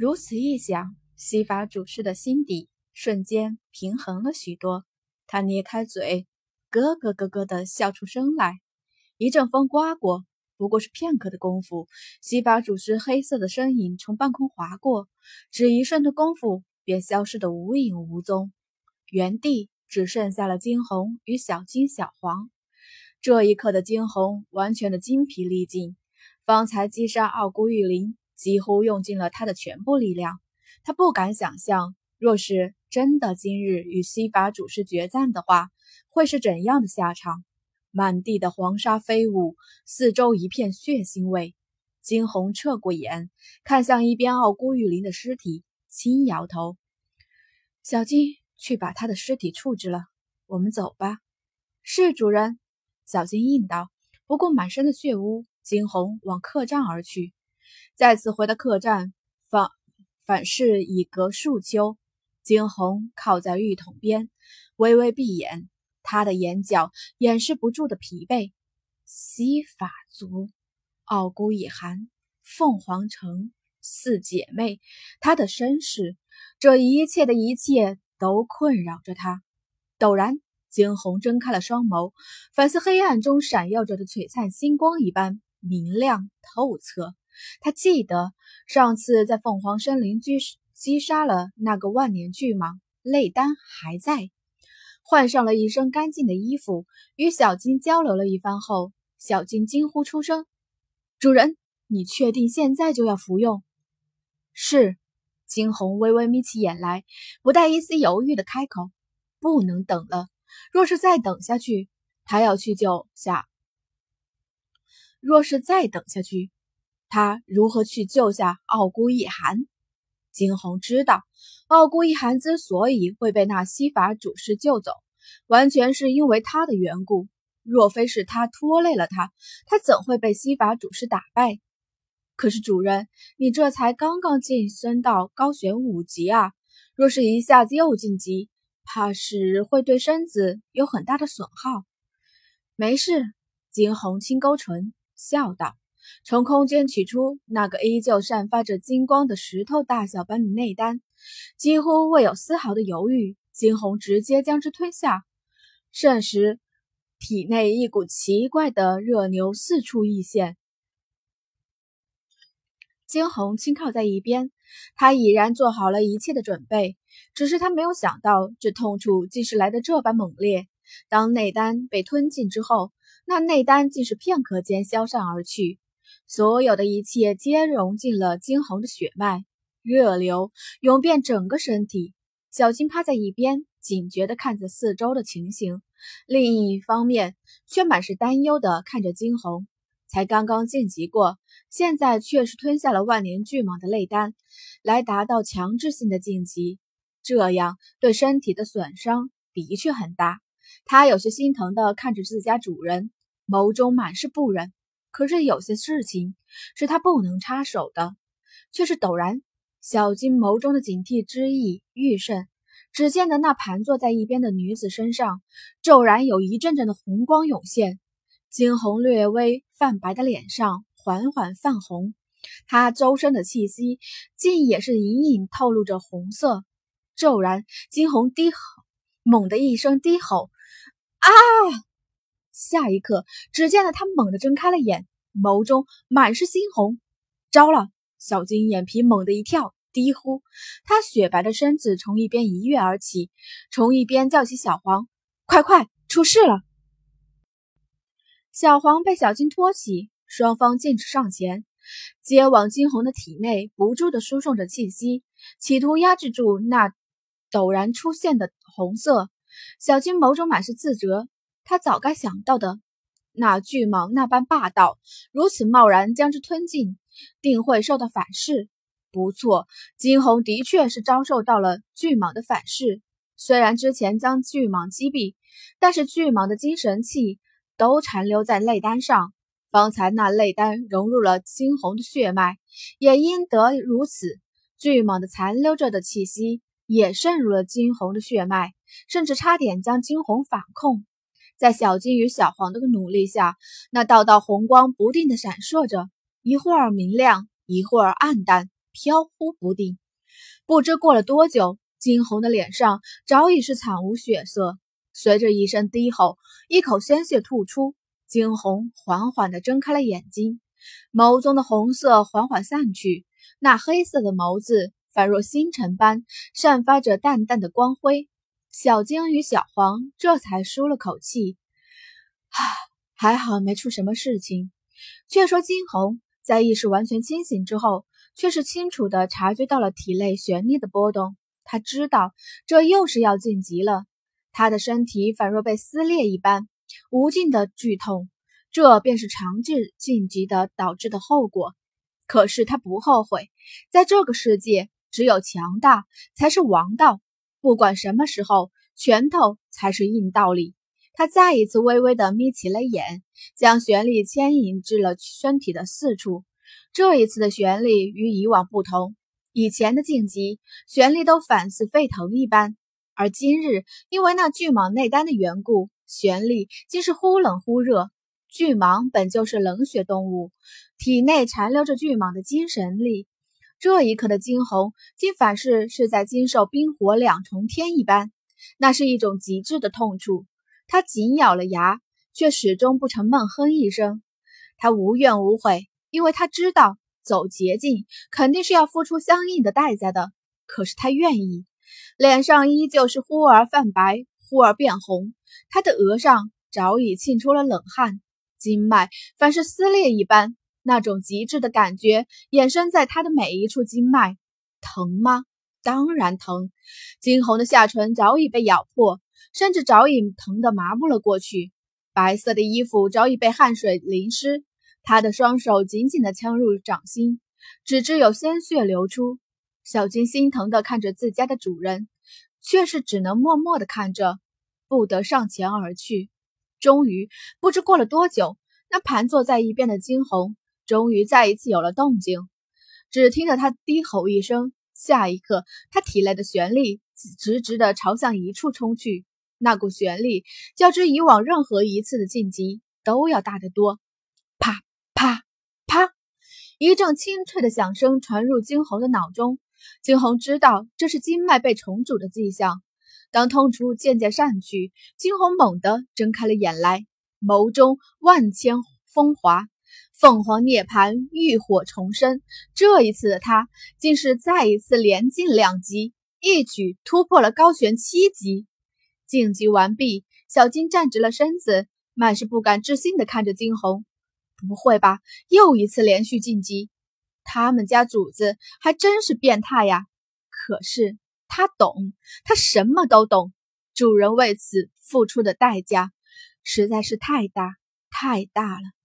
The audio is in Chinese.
如此一想，西法主事的心底瞬间平衡了许多。他捏开嘴，咯咯咯咯的笑出声来。一阵风刮过，不过是片刻的功夫，西法主事黑色的身影从半空划过，只一瞬的功夫便消失得无影无踪，原地只剩下了金红与小金、小黄。这一刻的金红完全的精疲力尽，方才击杀傲孤玉灵，几乎用尽了他的全部力量。他不敢想象，若是真的今日与西法主事决战的话，会是怎样的下场？满地的黄沙飞舞，四周一片血腥味。金红侧过眼，看向一边傲孤玉林的尸体，轻摇头：“小金，去把他的尸体处置了。我们走吧。”是主人。小金应道。不顾满身的血污，金红往客栈而去。再次回到客栈，反反视已隔数秋。惊鸿靠在浴桶边，微微闭眼，他的眼角掩饰不住的疲惫。西法族、傲孤一寒、凤凰城四姐妹，她的身世，这一切的一切都困扰着他。陡然。惊鸿睁开了双眸，反似黑暗中闪耀着的璀璨星光一般明亮透彻。他记得上次在凤凰森林击击杀了那个万年巨蟒，内丹还在。换上了一身干净的衣服，与小金交流了一番后，小金惊呼出声：“主人，你确定现在就要服用？”是。惊鸿微微眯起眼来，不带一丝犹豫的开口：“不能等了。”若是再等下去，他要去救下。若是再等下去，他如何去救下傲孤一寒？金红知道，傲孤一寒之所以会被那西法主事救走，完全是因为他的缘故。若非是他拖累了他，他怎会被西法主事打败？可是主人，你这才刚刚晋升到高玄五级啊！若是一下子又晋级，怕是会对身子有很大的损耗。没事，金红轻勾唇笑道，从空间取出那个依旧散发着金光的石头大小般的内丹，几乎未有丝毫的犹豫，金红直接将之吞下。瞬时，体内一股奇怪的热流四处溢现。金红轻靠在一边，他已然做好了一切的准备。只是他没有想到，这痛楚竟是来的这般猛烈。当内丹被吞进之后，那内丹竟是片刻间消散而去，所有的一切皆融进了金红的血脉，热流涌遍整个身体。小金趴在一边，警觉地看着四周的情形，另一方面却满是担忧地看着金红。才刚刚晋级过，现在却是吞下了万年巨蟒的内丹，来达到强制性的晋级。这样对身体的损伤的确很大，他有些心疼的看着自家主人，眸中满是不忍。可是有些事情是他不能插手的，却是陡然，小金眸中的警惕之意愈甚。只见得那盘坐在一边的女子身上，骤然有一阵阵的红光涌现，惊鸿略微泛白的脸上缓缓泛红，她周身的气息竟也是隐隐透露着红色。骤然，惊鸿低吼，猛地一声低吼，啊！下一刻，只见得他猛地睁开了眼，眸中满是猩红。糟了！小金眼皮猛地一跳，低呼。他雪白的身子从一边一跃而起，从一边叫起小黄：“快快，出事了！”小黄被小金托起，双方径直上前，接往金红的体内，不住地输送着气息，企图压制住那。陡然出现的红色，小金眸中满是自责。他早该想到的，那巨蟒那般霸道，如此贸然将之吞进，定会受到反噬。不错，金红的确是遭受到了巨蟒的反噬。虽然之前将巨蟒击毙，但是巨蟒的精神气都残留在内丹上。方才那内丹融入了金红的血脉，也因得如此，巨蟒的残留着的气息。也渗入了金红的血脉，甚至差点将金红反控。在小金与小黄的努力下，那道道红光不定的闪烁着，一会儿明亮，一会儿暗淡，飘忽不定。不知过了多久，惊鸿的脸上早已是惨无血色。随着一声低吼，一口鲜血吐出，惊鸿缓缓地睁开了眼睛，眸中的红色缓缓散去，那黑色的眸子仿若星辰般散发着淡淡的光辉。小晶与小黄这才舒了口气，啊，还好没出什么事情。却说惊鸿在意识完全清醒之后，却是清楚地察觉到了体内旋力的波动，他知道这又是要晋级了。他的身体仿若被撕裂一般，无尽的剧痛，这便是长治晋级的导致的后果。可是他不后悔，在这个世界，只有强大才是王道。不管什么时候，拳头才是硬道理。他再一次微微的眯起了眼，将旋力牵引至了身体的四处。这一次的旋力与以往不同，以前的晋级旋力都反似沸腾一般。而今日因为那巨蟒内丹的缘故，玄力竟是忽冷忽热。巨蟒本就是冷血动物，体内残留着巨蟒的精神力。这一刻的惊鸿，竟反是是在经受冰火两重天一般，那是一种极致的痛楚。他紧咬了牙，却始终不曾闷哼一声。他无怨无悔，因为他知道走捷径肯定是要付出相应的代价的。可是他愿意。脸上依旧是忽而泛白，忽而变红，他的额上早已沁出了冷汗，经脉反是撕裂一般，那种极致的感觉衍生在他的每一处经脉，疼吗？当然疼。惊鸿的下唇早已被咬破，甚至早已疼得麻木了过去。白色的衣服早已被汗水淋湿，他的双手紧紧地枪入掌心，只知有鲜血流出。小金心疼地看着自家的主人，却是只能默默地看着，不得上前而去。终于，不知过了多久，那盘坐在一边的惊鸿终于再一次有了动静。只听得他低吼一声，下一刻，他体内的旋力直直的朝向一处冲去。那股旋力较之以往任何一次的晋级都要大得多。啪啪啪，一阵清脆的响声传入惊鸿的脑中。惊鸿知道这是经脉被重组的迹象。当痛楚渐渐散去，惊鸿猛地睁开了眼来，眸中万千风华，凤凰涅槃，浴火重生。这一次的他，竟是再一次连进两级，一举突破了高悬七级。晋级完毕，小金站直了身子，满是不敢置信地看着金红：“不会吧，又一次连续晋级？”他们家主子还真是变态呀！可是他懂，他什么都懂。主人为此付出的代价实在是太大太大了。